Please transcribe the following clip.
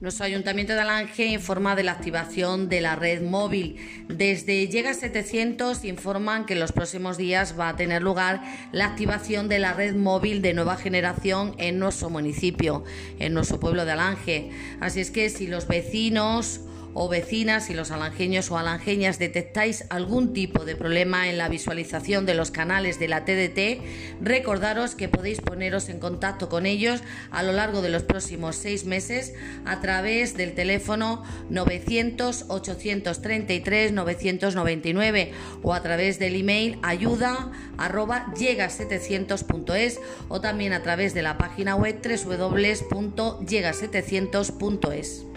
Nuestro Ayuntamiento de Alange informa de la activación de la red móvil. Desde Llega 700 informan que en los próximos días va a tener lugar la activación de la red móvil de nueva generación en nuestro municipio, en nuestro pueblo de Alange. Así es que si los vecinos o vecinas, si los alangeños o alangeñas detectáis algún tipo de problema en la visualización de los canales de la TDT, recordaros que podéis poneros en contacto con ellos a lo largo de los próximos seis meses a través del teléfono 900-833-999 o a través del email ayuda arroba llega700.es o también a través de la página web www.llega700.es.